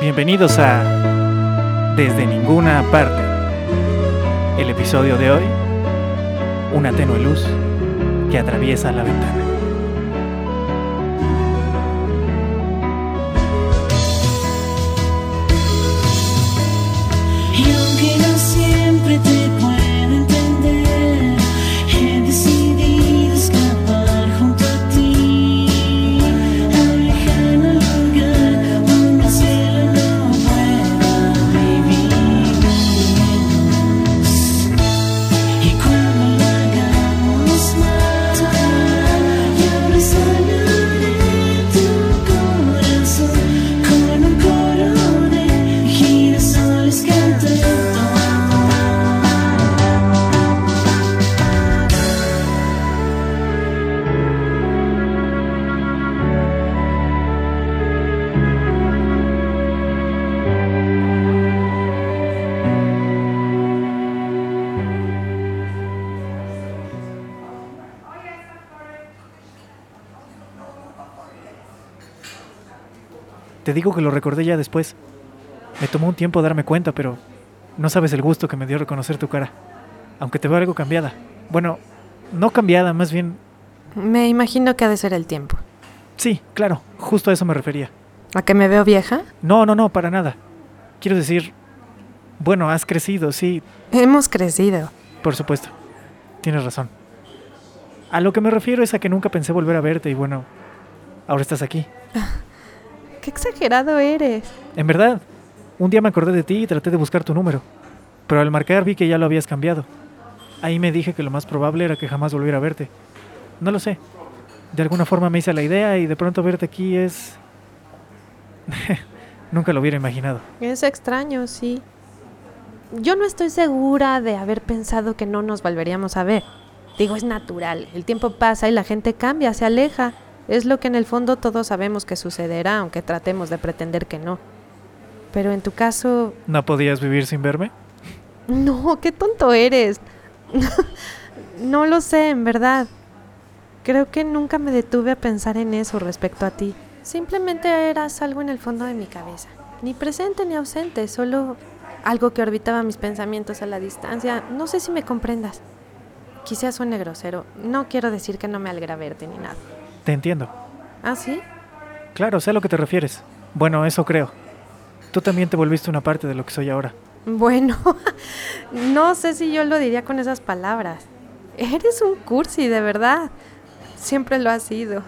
Bienvenidos a Desde ninguna parte. El episodio de hoy, una tenue luz que atraviesa la ventana. Te digo que lo recordé ya después. Me tomó un tiempo darme cuenta, pero no sabes el gusto que me dio reconocer tu cara. Aunque te veo algo cambiada. Bueno, no cambiada, más bien... Me imagino que ha de ser el tiempo. Sí, claro, justo a eso me refería. ¿A que me veo vieja? No, no, no, para nada. Quiero decir... Bueno, has crecido, sí, Hemos crecido. por supuesto. Tienes razón. A lo que me refiero es a que nunca pensé volver a verte y bueno, ahora estás aquí. Qué exagerado eres. En verdad, un día me acordé de ti y traté de buscar tu número, pero al marcar vi que ya lo habías cambiado. Ahí me dije que lo más probable era que jamás volviera a verte. No lo sé. De alguna forma me hice la idea y de pronto verte aquí es... Nunca lo hubiera imaginado. Es extraño, sí. Yo no estoy segura de haber pensado que no nos volveríamos a ver. Digo, es natural. El tiempo pasa y la gente cambia, se aleja. Es lo que en el fondo todos sabemos que sucederá, aunque tratemos de pretender que no. Pero en tu caso, ¿No podías vivir sin verme? No, qué tonto eres. no lo sé, en verdad. Creo que nunca me detuve a pensar en eso respecto a ti. Simplemente eras algo en el fondo de mi cabeza. Ni presente ni ausente, solo algo que orbitaba mis pensamientos a la distancia. No sé si me comprendas. Quizás suene grosero. No quiero decir que no me alegra verte ni nada. Te entiendo. ¿Ah, sí? Claro, sé a lo que te refieres. Bueno, eso creo. Tú también te volviste una parte de lo que soy ahora. Bueno, no sé si yo lo diría con esas palabras. Eres un cursi, de verdad. Siempre lo has sido.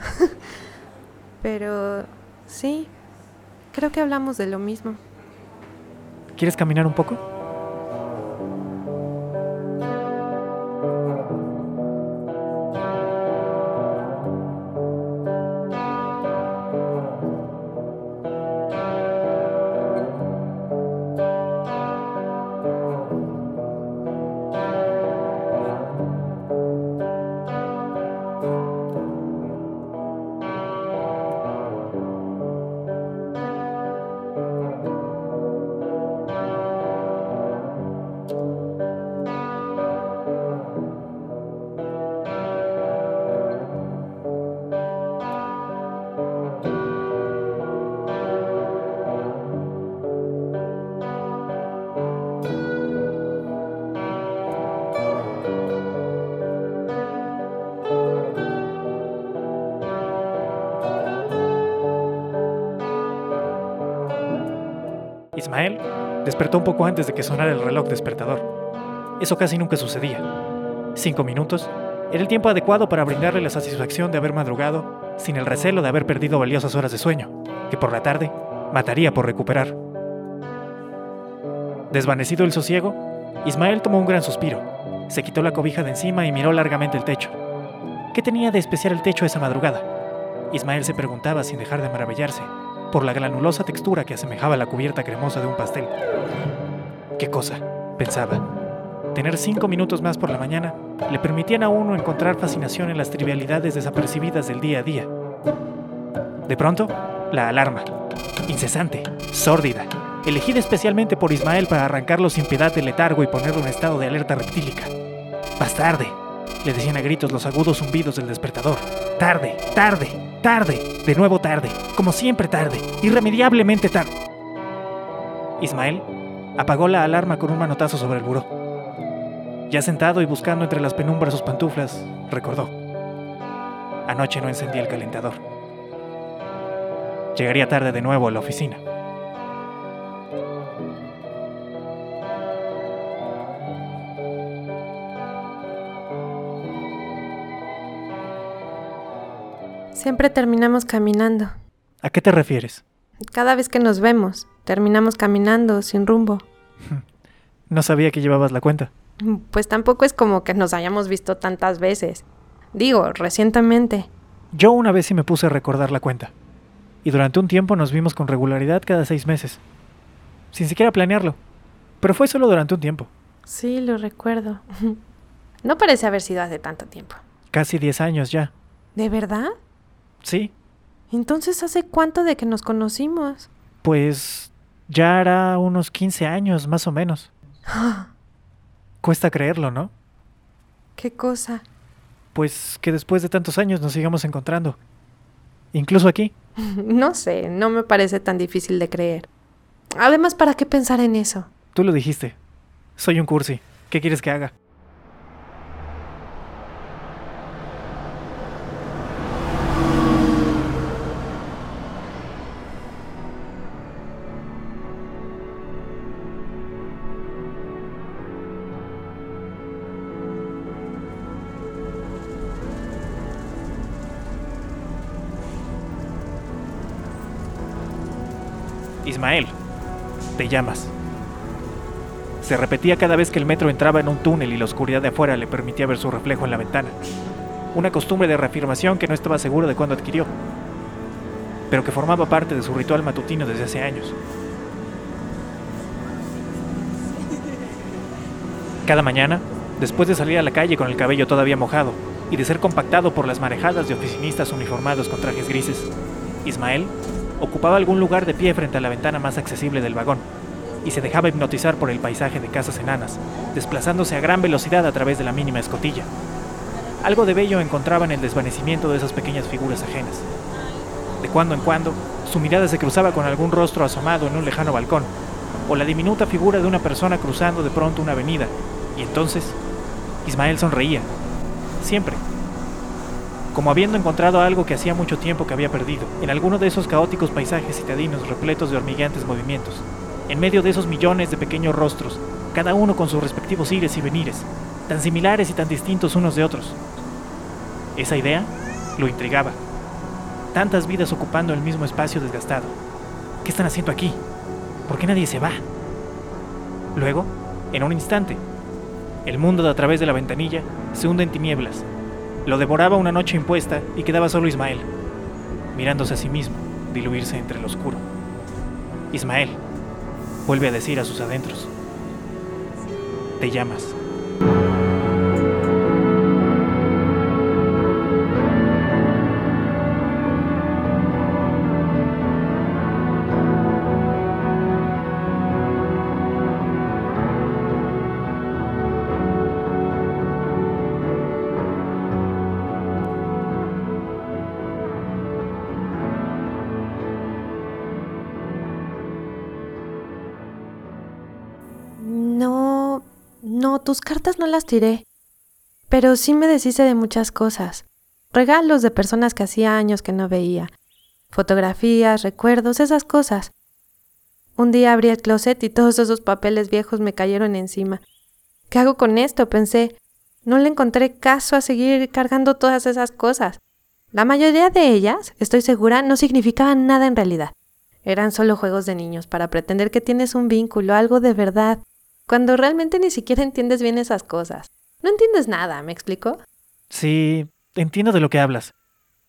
Pero sí, creo que hablamos de lo mismo. ¿Quieres caminar un poco? Ismael despertó un poco antes de que sonara el reloj despertador. Eso casi nunca sucedía. Cinco minutos era el tiempo adecuado para brindarle la satisfacción de haber madrugado sin el recelo de haber perdido valiosas horas de sueño, que por la tarde mataría por recuperar. Desvanecido el sosiego, Ismael tomó un gran suspiro, se quitó la cobija de encima y miró largamente el techo. ¿Qué tenía de especial el techo esa madrugada? Ismael se preguntaba sin dejar de maravillarse por la granulosa textura que asemejaba la cubierta cremosa de un pastel. ¿Qué cosa? pensaba. Tener cinco minutos más por la mañana le permitían a uno encontrar fascinación en las trivialidades desapercibidas del día a día. De pronto, la alarma. Incesante, sórdida, elegida especialmente por Ismael para arrancarlo sin piedad del letargo y ponerlo en estado de alerta reptílica. Más tarde, le decían a gritos los agudos zumbidos del despertador. Tarde, tarde, tarde, de nuevo tarde, como siempre tarde, irremediablemente tarde. Ismael apagó la alarma con un manotazo sobre el buró. Ya sentado y buscando entre las penumbras sus pantuflas, recordó. Anoche no encendí el calentador. Llegaría tarde de nuevo a la oficina. Siempre terminamos caminando. ¿A qué te refieres? Cada vez que nos vemos, terminamos caminando sin rumbo. No sabía que llevabas la cuenta. Pues tampoco es como que nos hayamos visto tantas veces. Digo, recientemente. Yo una vez sí me puse a recordar la cuenta. Y durante un tiempo nos vimos con regularidad cada seis meses. Sin siquiera planearlo. Pero fue solo durante un tiempo. Sí, lo recuerdo. No parece haber sido hace tanto tiempo. Casi diez años ya. ¿De verdad? Sí, Entonces, ¿hace cuánto de que nos conocimos? pues ya hará unos 15 años más o menos. Cuesta creerlo, ¿no? ¿Qué cosa? Pues que después de tantos años nos sigamos encontrando. Incluso aquí. No sé, no me parece tan difícil de creer. Además, ¿para qué pensar en eso? Tú lo dijiste. Soy un cursi. ¿Qué quieres que haga? Ismael, te llamas. Se repetía cada vez que el metro entraba en un túnel y la oscuridad de afuera le permitía ver su reflejo en la ventana. Una costumbre de reafirmación que no estaba seguro de cuándo adquirió, pero que formaba parte de su ritual matutino desde hace años. Cada mañana, después de salir a la calle con el cabello todavía mojado y de ser compactado por las marejadas de oficinistas uniformados con trajes grises, Ismael ocupaba algún lugar de pie frente a la ventana más accesible del vagón y se dejaba hipnotizar por el paisaje de casas enanas, desplazándose a gran velocidad a través de la mínima escotilla. Algo de bello encontraba en el desvanecimiento de esas pequeñas figuras ajenas. De cuando en cuando, su mirada se cruzaba con algún rostro asomado en un lejano balcón, o la diminuta figura de una persona cruzando de pronto una avenida, y entonces Ismael sonreía, siempre, como habiendo encontrado algo que hacía mucho tiempo que había perdido, en alguno de esos caóticos paisajes citadinos repletos de hormigueantes movimientos, en medio de esos millones de pequeños rostros, cada uno con sus respectivos ires y venires, tan similares y tan distintos unos de otros. Esa idea lo intrigaba. Tantas vidas ocupando el mismo espacio desgastado. ¿Qué están haciendo aquí? ¿Por qué nadie se va? Luego, en un instante, el mundo de a través de la ventanilla se hunde en tinieblas. Lo devoraba una noche impuesta y quedaba solo Ismael, mirándose a sí mismo, diluirse entre el oscuro. Ismael, vuelve a decir a sus adentros, te llamas. No, tus cartas no las tiré. Pero sí me deshice de muchas cosas. Regalos de personas que hacía años que no veía. Fotografías, recuerdos, esas cosas. Un día abrí el closet y todos esos papeles viejos me cayeron encima. ¿Qué hago con esto? Pensé. No le encontré caso a seguir cargando todas esas cosas. La mayoría de ellas, estoy segura, no significaban nada en realidad. Eran solo juegos de niños para pretender que tienes un vínculo, algo de verdad, cuando realmente ni siquiera entiendes bien esas cosas. No entiendes nada, ¿me explico? Sí, entiendo de lo que hablas.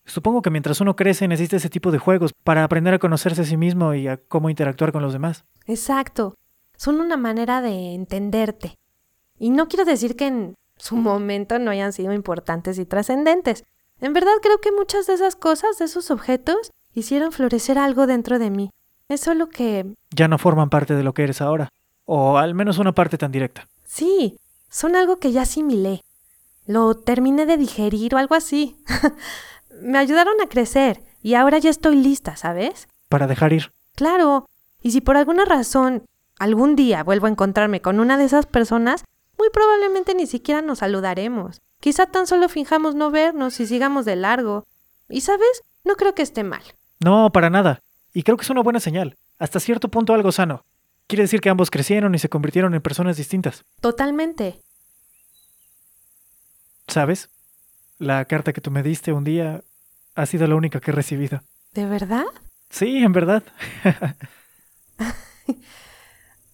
Supongo que mientras uno crece necesita ese tipo de juegos para aprender a conocerse a sí mismo y a cómo interactuar con los demás. Exacto. Son una manera de entenderte. Y no quiero decir que en su momento no hayan sido importantes y trascendentes. En verdad creo que muchas de esas cosas, de esos objetos, hicieron florecer algo dentro de mí. Es solo que... Ya no forman parte de lo que eres ahora. O al menos una parte tan directa. Sí, son algo que ya asimilé. Lo terminé de digerir o algo así. Me ayudaron a crecer y ahora ya estoy lista, ¿sabes? Para dejar ir. Claro. Y si por alguna razón algún día vuelvo a encontrarme con una de esas personas, muy probablemente ni siquiera nos saludaremos. Quizá tan solo finjamos no vernos y sigamos de largo. Y sabes, no creo que esté mal. No, para nada. Y creo que es una buena señal. Hasta cierto punto algo sano. Quiere decir que ambos crecieron y se convirtieron en personas distintas. Totalmente. ¿Sabes? La carta que tú me diste un día ha sido la única que he recibido. ¿De verdad? Sí, en verdad.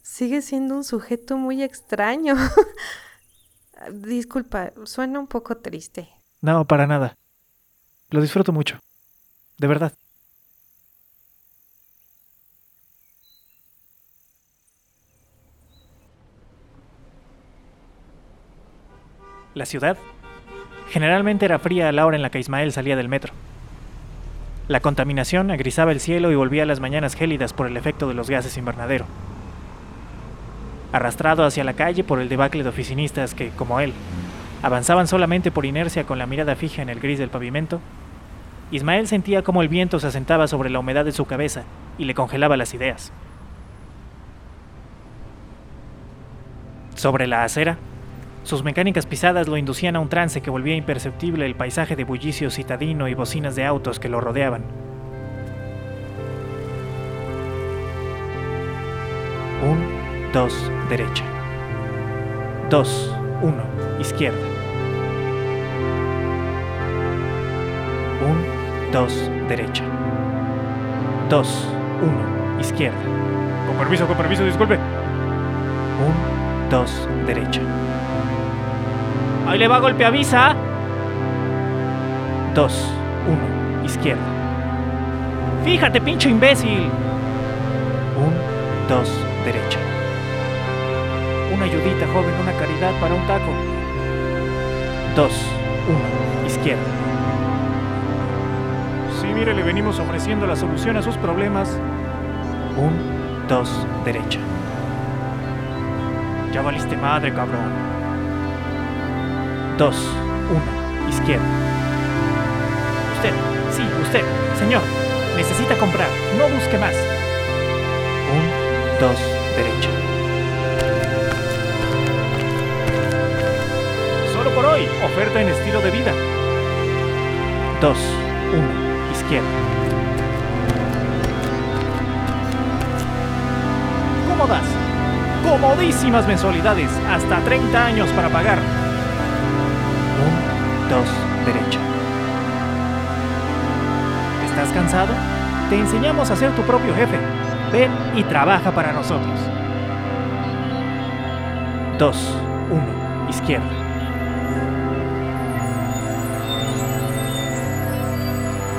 Sigue siendo un sujeto muy extraño. Disculpa, suena un poco triste. No, para nada. Lo disfruto mucho. De verdad. La ciudad generalmente era fría a la hora en la que Ismael salía del metro. La contaminación agrisaba el cielo y volvía las mañanas gélidas por el efecto de los gases invernadero. Arrastrado hacia la calle por el debacle de oficinistas que, como él, avanzaban solamente por inercia con la mirada fija en el gris del pavimento, Ismael sentía como el viento se asentaba sobre la humedad de su cabeza y le congelaba las ideas. Sobre la acera, sus mecánicas pisadas lo inducían a un trance que volvía imperceptible el paisaje de bullicio citadino y bocinas de autos que lo rodeaban. Un, dos, derecha. Dos, uno, izquierda. Un, dos, derecha. Dos, uno, izquierda. Con permiso, con permiso, disculpe. Un, dos, derecha. Ahí le va golpe avisa. Dos, uno, izquierda. Fíjate, pinche imbécil. Un, dos, derecha. Una ayudita, joven, una caridad para un taco. Dos, uno, izquierda. Sí, mire, le venimos ofreciendo la solución a sus problemas. Un, dos, derecha. Ya valiste madre, cabrón. Dos, uno, izquierda. Usted, sí, usted, señor, necesita comprar, no busque más. Un, dos, derecha. Solo por hoy, oferta en estilo de vida. Dos, uno, izquierda. Cómodas, comodísimas mensualidades, hasta 30 años para pagar. Un, dos, derecha. ¿Estás cansado? Te enseñamos a ser tu propio jefe. Ven y trabaja para nosotros. Dos, uno, izquierda.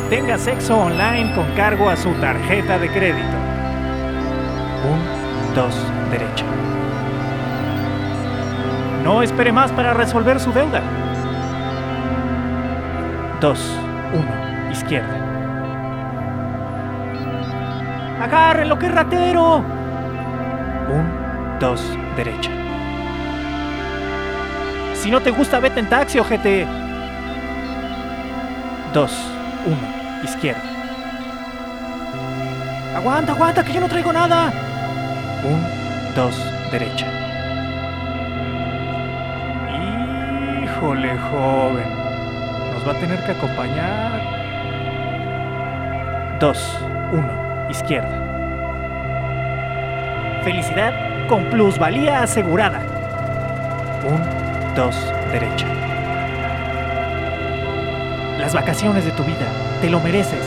Tenga sexo online con cargo a su tarjeta de crédito. Un, dos, derecha. No espere más para resolver su deuda. 2, 1, izquierda. ¡Agárrenlo, qué ratero! 1, 2, derecha. Si no te gusta, vete en taxi, ojete. 2, 1, izquierda. Aguanta, aguanta, que yo no traigo nada. 1, 2, derecha. Híjole, joven nos va a tener que acompañar. 2, 1, izquierda. Felicidad con plusvalía asegurada. 1, 2, derecha. Las vacaciones de tu vida, te lo mereces.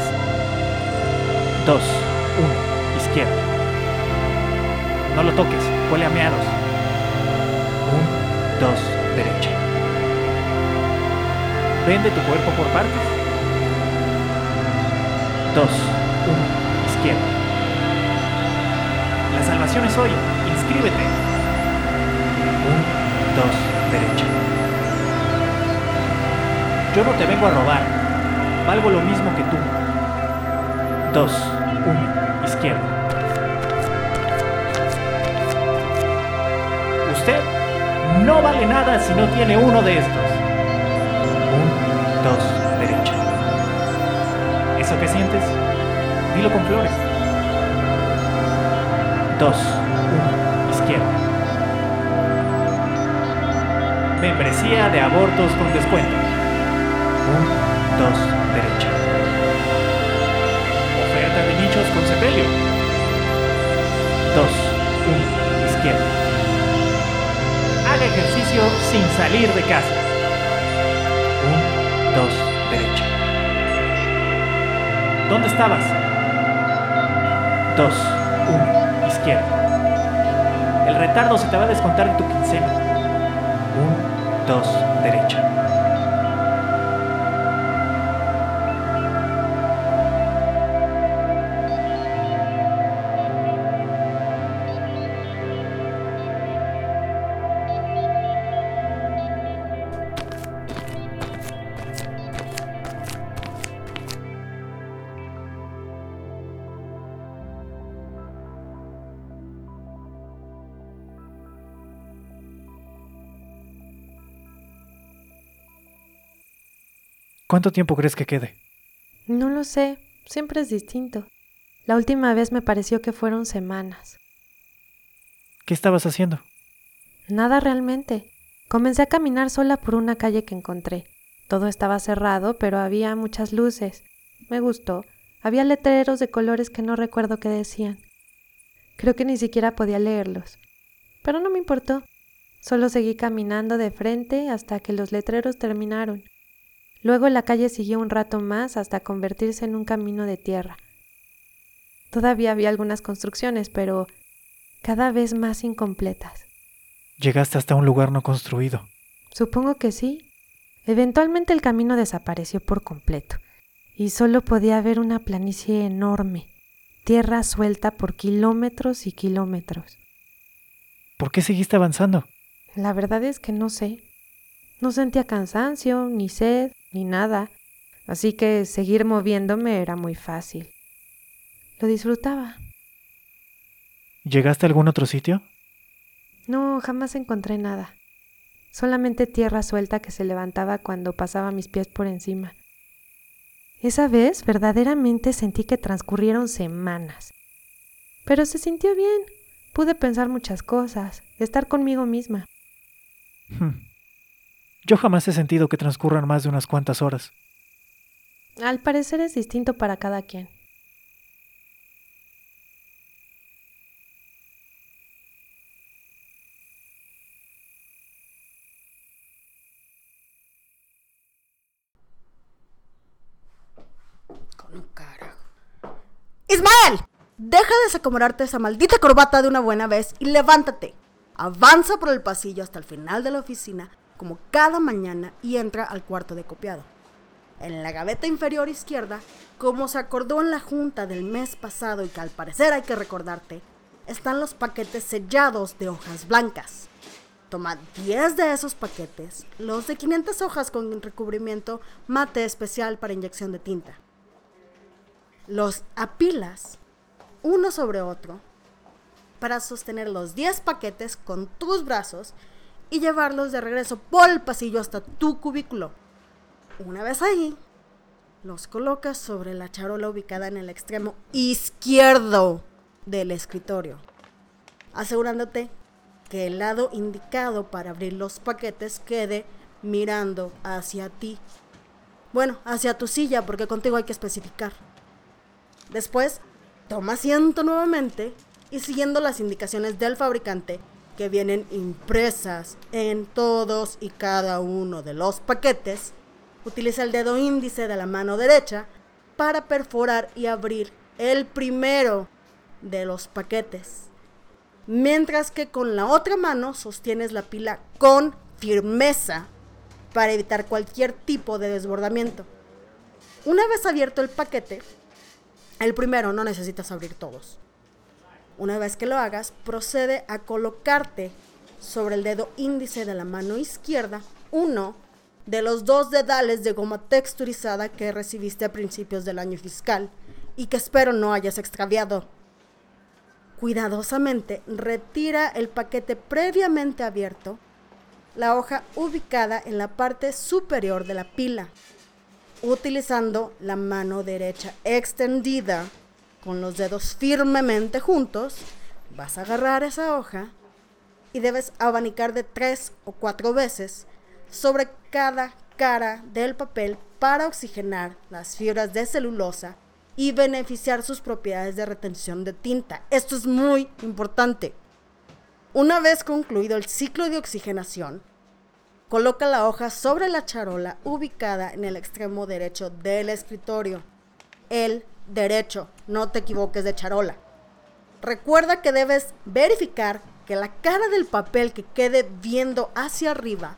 2, 1, izquierda. No lo toques, huele a meados. 1, 2, derecha. Vende tu cuerpo por partes. 2, 1, izquierda. La salvación es hoy. Inscríbete. 1, 2, derecha. Yo no te vengo a robar. Valgo lo mismo que tú. 2, 1, izquierda. Usted no vale nada si no tiene uno de estos. 1, 2, derecha. ¿Eso que sientes? Dilo con flores. 2, 1, izquierda. Membresía de abortos con descuento. 1, 2, derecha. Oferta de nichos con sepelio. 2, 1, izquierda. Haga ejercicio sin salir de casa. ¿Dónde estabas? 2, 1, izquierda. El retardo se te va a descontar en tu quincena. 1, 2, derecha. ¿Cuánto tiempo crees que quede? No lo sé, siempre es distinto. La última vez me pareció que fueron semanas. ¿Qué estabas haciendo? Nada realmente. Comencé a caminar sola por una calle que encontré. Todo estaba cerrado, pero había muchas luces. Me gustó. Había letreros de colores que no recuerdo qué decían. Creo que ni siquiera podía leerlos. Pero no me importó. Solo seguí caminando de frente hasta que los letreros terminaron. Luego la calle siguió un rato más hasta convertirse en un camino de tierra. Todavía había algunas construcciones, pero cada vez más incompletas. Llegaste hasta un lugar no construido. Supongo que sí. Eventualmente el camino desapareció por completo, y solo podía ver una planicie enorme, tierra suelta por kilómetros y kilómetros. ¿Por qué seguiste avanzando? La verdad es que no sé. No sentía cansancio, ni sed, ni nada, así que seguir moviéndome era muy fácil. Lo disfrutaba. ¿Llegaste a algún otro sitio? No, jamás encontré nada. Solamente tierra suelta que se levantaba cuando pasaba mis pies por encima. Esa vez verdaderamente sentí que transcurrieron semanas. Pero se sintió bien. Pude pensar muchas cosas, estar conmigo misma. Hmm. Yo jamás he sentido que transcurran más de unas cuantas horas. Al parecer es distinto para cada quien. Con un carajo. ¡Ismael! Deja de desacomodarte esa maldita corbata de una buena vez y levántate. Avanza por el pasillo hasta el final de la oficina, como cada mañana, y entra al cuarto de copiado. En la gaveta inferior izquierda, como se acordó en la junta del mes pasado y que al parecer hay que recordarte, están los paquetes sellados de hojas blancas. Toma 10 de esos paquetes, los de 500 hojas con recubrimiento mate especial para inyección de tinta. Los apilas uno sobre otro para sostener los 10 paquetes con tus brazos y llevarlos de regreso por el pasillo hasta tu cubículo. Una vez ahí, los colocas sobre la charola ubicada en el extremo izquierdo del escritorio, asegurándote que el lado indicado para abrir los paquetes quede mirando hacia ti. Bueno, hacia tu silla, porque contigo hay que especificar. Después, toma asiento nuevamente y siguiendo las indicaciones del fabricante que vienen impresas en todos y cada uno de los paquetes, utiliza el dedo índice de la mano derecha para perforar y abrir el primero de los paquetes. Mientras que con la otra mano sostienes la pila con firmeza para evitar cualquier tipo de desbordamiento. Una vez abierto el paquete, el primero no necesitas abrir todos. Una vez que lo hagas, procede a colocarte sobre el dedo índice de la mano izquierda uno de los dos dedales de goma texturizada que recibiste a principios del año fiscal y que espero no hayas extraviado. Cuidadosamente retira el paquete previamente abierto, la hoja ubicada en la parte superior de la pila, utilizando la mano derecha extendida con los dedos firmemente juntos, vas a agarrar esa hoja y debes abanicar de tres o cuatro veces sobre cada cara del papel para oxigenar las fibras de celulosa y beneficiar sus propiedades de retención de tinta. Esto es muy importante. Una vez concluido el ciclo de oxigenación, coloca la hoja sobre la charola ubicada en el extremo derecho del escritorio. El derecho, no te equivoques de charola. Recuerda que debes verificar que la cara del papel que quede viendo hacia arriba,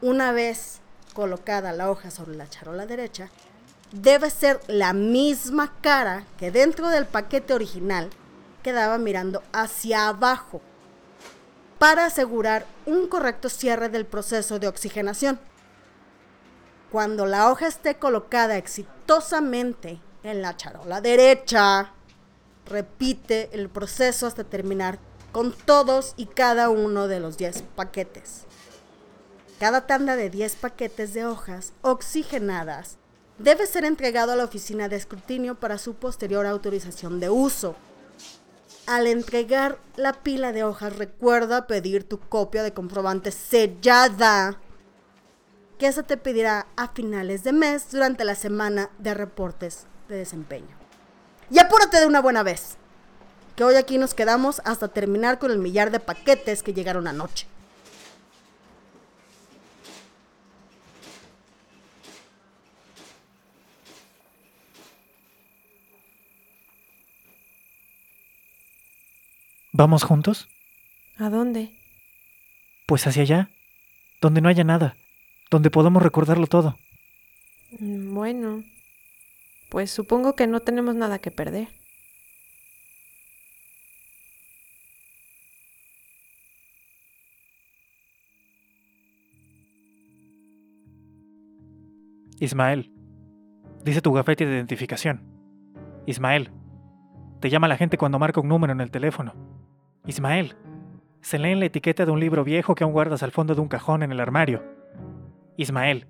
una vez colocada la hoja sobre la charola derecha, debe ser la misma cara que dentro del paquete original quedaba mirando hacia abajo para asegurar un correcto cierre del proceso de oxigenación. Cuando la hoja esté colocada exitosamente en la charola derecha, repite el proceso hasta terminar con todos y cada uno de los 10 paquetes. Cada tanda de 10 paquetes de hojas oxigenadas debe ser entregado a la oficina de escrutinio para su posterior autorización de uso. Al entregar la pila de hojas, recuerda pedir tu copia de comprobante sellada, que se te pedirá a finales de mes durante la semana de reportes de desempeño. Y apúrate de una buena vez, que hoy aquí nos quedamos hasta terminar con el millar de paquetes que llegaron anoche. ¿Vamos juntos? ¿A dónde? Pues hacia allá, donde no haya nada, donde podamos recordarlo todo. Bueno, pues supongo que no tenemos nada que perder. Ismael, dice tu gafete de identificación. Ismael, te llama la gente cuando marca un número en el teléfono. Ismael, se lee en la etiqueta de un libro viejo que aún guardas al fondo de un cajón en el armario. Ismael,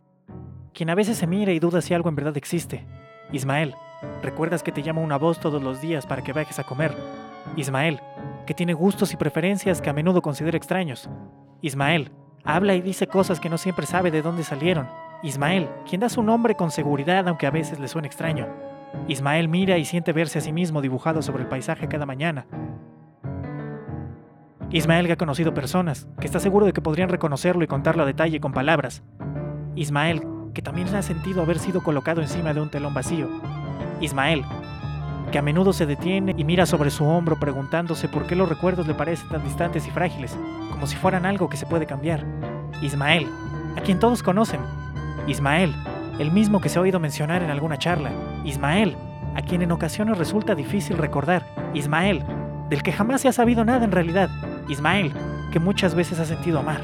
quien a veces se mira y duda si algo en verdad existe. Ismael, recuerdas que te llama una voz todos los días para que vayas a comer. Ismael, que tiene gustos y preferencias que a menudo considera extraños. Ismael, habla y dice cosas que no siempre sabe de dónde salieron. Ismael, quien da su nombre con seguridad aunque a veces le suene extraño. Ismael mira y siente verse a sí mismo dibujado sobre el paisaje cada mañana. Ismael que ha conocido personas, que está seguro de que podrían reconocerlo y contarlo a detalle con palabras. Ismael, que también ha sentido haber sido colocado encima de un telón vacío. Ismael, que a menudo se detiene y mira sobre su hombro preguntándose por qué los recuerdos le parecen tan distantes y frágiles, como si fueran algo que se puede cambiar. Ismael, a quien todos conocen. Ismael, el mismo que se ha oído mencionar en alguna charla. Ismael, a quien en ocasiones resulta difícil recordar. Ismael, del que jamás se ha sabido nada en realidad. Ismael, que muchas veces ha sentido amar.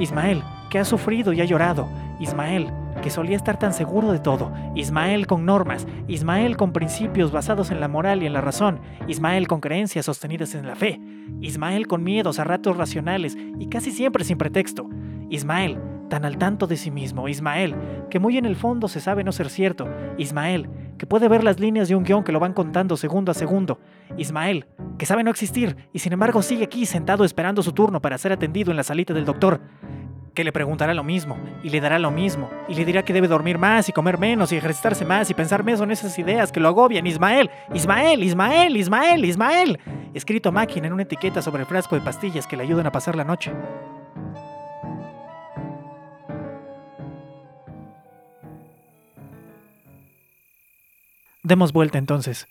Ismael, que ha sufrido y ha llorado. Ismael, que solía estar tan seguro de todo. Ismael con normas. Ismael con principios basados en la moral y en la razón. Ismael con creencias sostenidas en la fe. Ismael con miedos a ratos racionales y casi siempre sin pretexto. Ismael, tan al tanto de sí mismo. Ismael, que muy en el fondo se sabe no ser cierto. Ismael, que puede ver las líneas de un guion que lo van contando segundo a segundo. Ismael, que sabe no existir y sin embargo sigue aquí sentado esperando su turno para ser atendido en la salita del doctor. Que le preguntará lo mismo y le dará lo mismo y le dirá que debe dormir más y comer menos y ejercitarse más y pensar menos en esas ideas que lo agobian. Ismael, Ismael, Ismael, Ismael, Ismael. Escrito máquina en una etiqueta sobre el frasco de pastillas que le ayudan a pasar la noche. Demos vuelta entonces,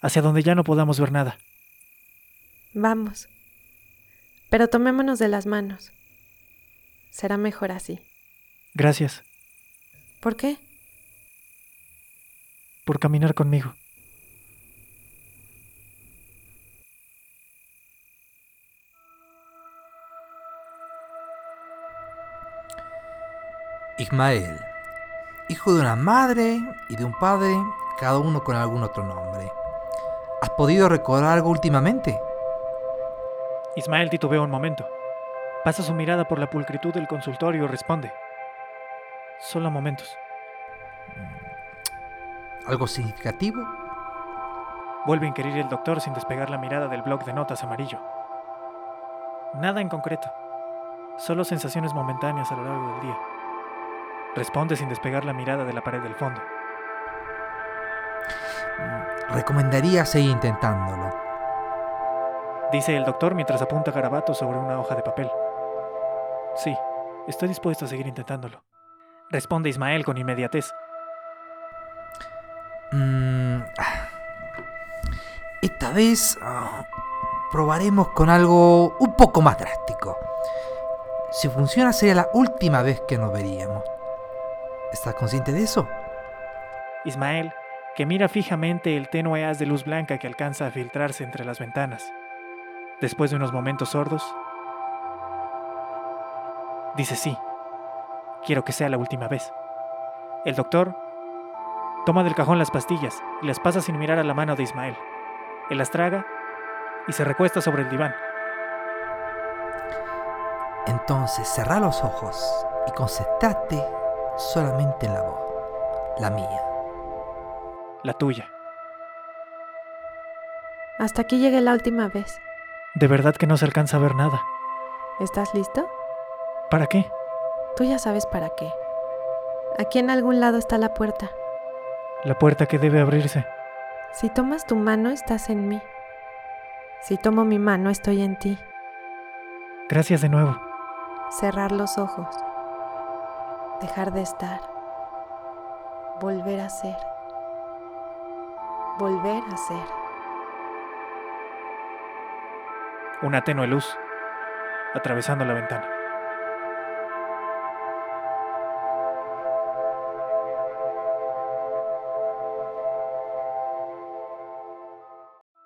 hacia donde ya no podamos ver nada. Vamos. Pero tomémonos de las manos. Será mejor así. Gracias ¿Por qué? por caminar conmigo. Ismael, hijo de una madre y de un padre, cada uno con algún otro nombre. ¿Has podido recordar algo últimamente? Ismael titubea un momento. Pasa su mirada por la pulcritud del consultorio y responde. Solo momentos. ¿Algo significativo? Vuelve a inquirir el doctor sin despegar la mirada del bloc de notas amarillo. Nada en concreto. Solo sensaciones momentáneas a lo largo del día. Responde sin despegar la mirada de la pared del fondo. Recomendaría seguir intentándolo. Dice el doctor mientras apunta garabatos sobre una hoja de papel. Sí, estoy dispuesto a seguir intentándolo. Responde Ismael con inmediatez. Mm, esta vez ah, probaremos con algo un poco más drástico. Si funciona sería la última vez que nos veríamos. ¿Estás consciente de eso? Ismael, que mira fijamente el tenue haz de luz blanca que alcanza a filtrarse entre las ventanas. Después de unos momentos sordos, dice sí. Quiero que sea la última vez. El doctor toma del cajón las pastillas y las pasa sin mirar a la mano de Ismael. Él las traga y se recuesta sobre el diván. Entonces cerrá los ojos y concentrate solamente en la voz, la mía. La tuya. Hasta aquí llegué la última vez. De verdad que no se alcanza a ver nada. ¿Estás listo? ¿Para qué? Tú ya sabes para qué. Aquí en algún lado está la puerta. La puerta que debe abrirse. Si tomas tu mano, estás en mí. Si tomo mi mano, estoy en ti. Gracias de nuevo. Cerrar los ojos. Dejar de estar. Volver a ser. Volver a ser. Una tenue luz atravesando la ventana.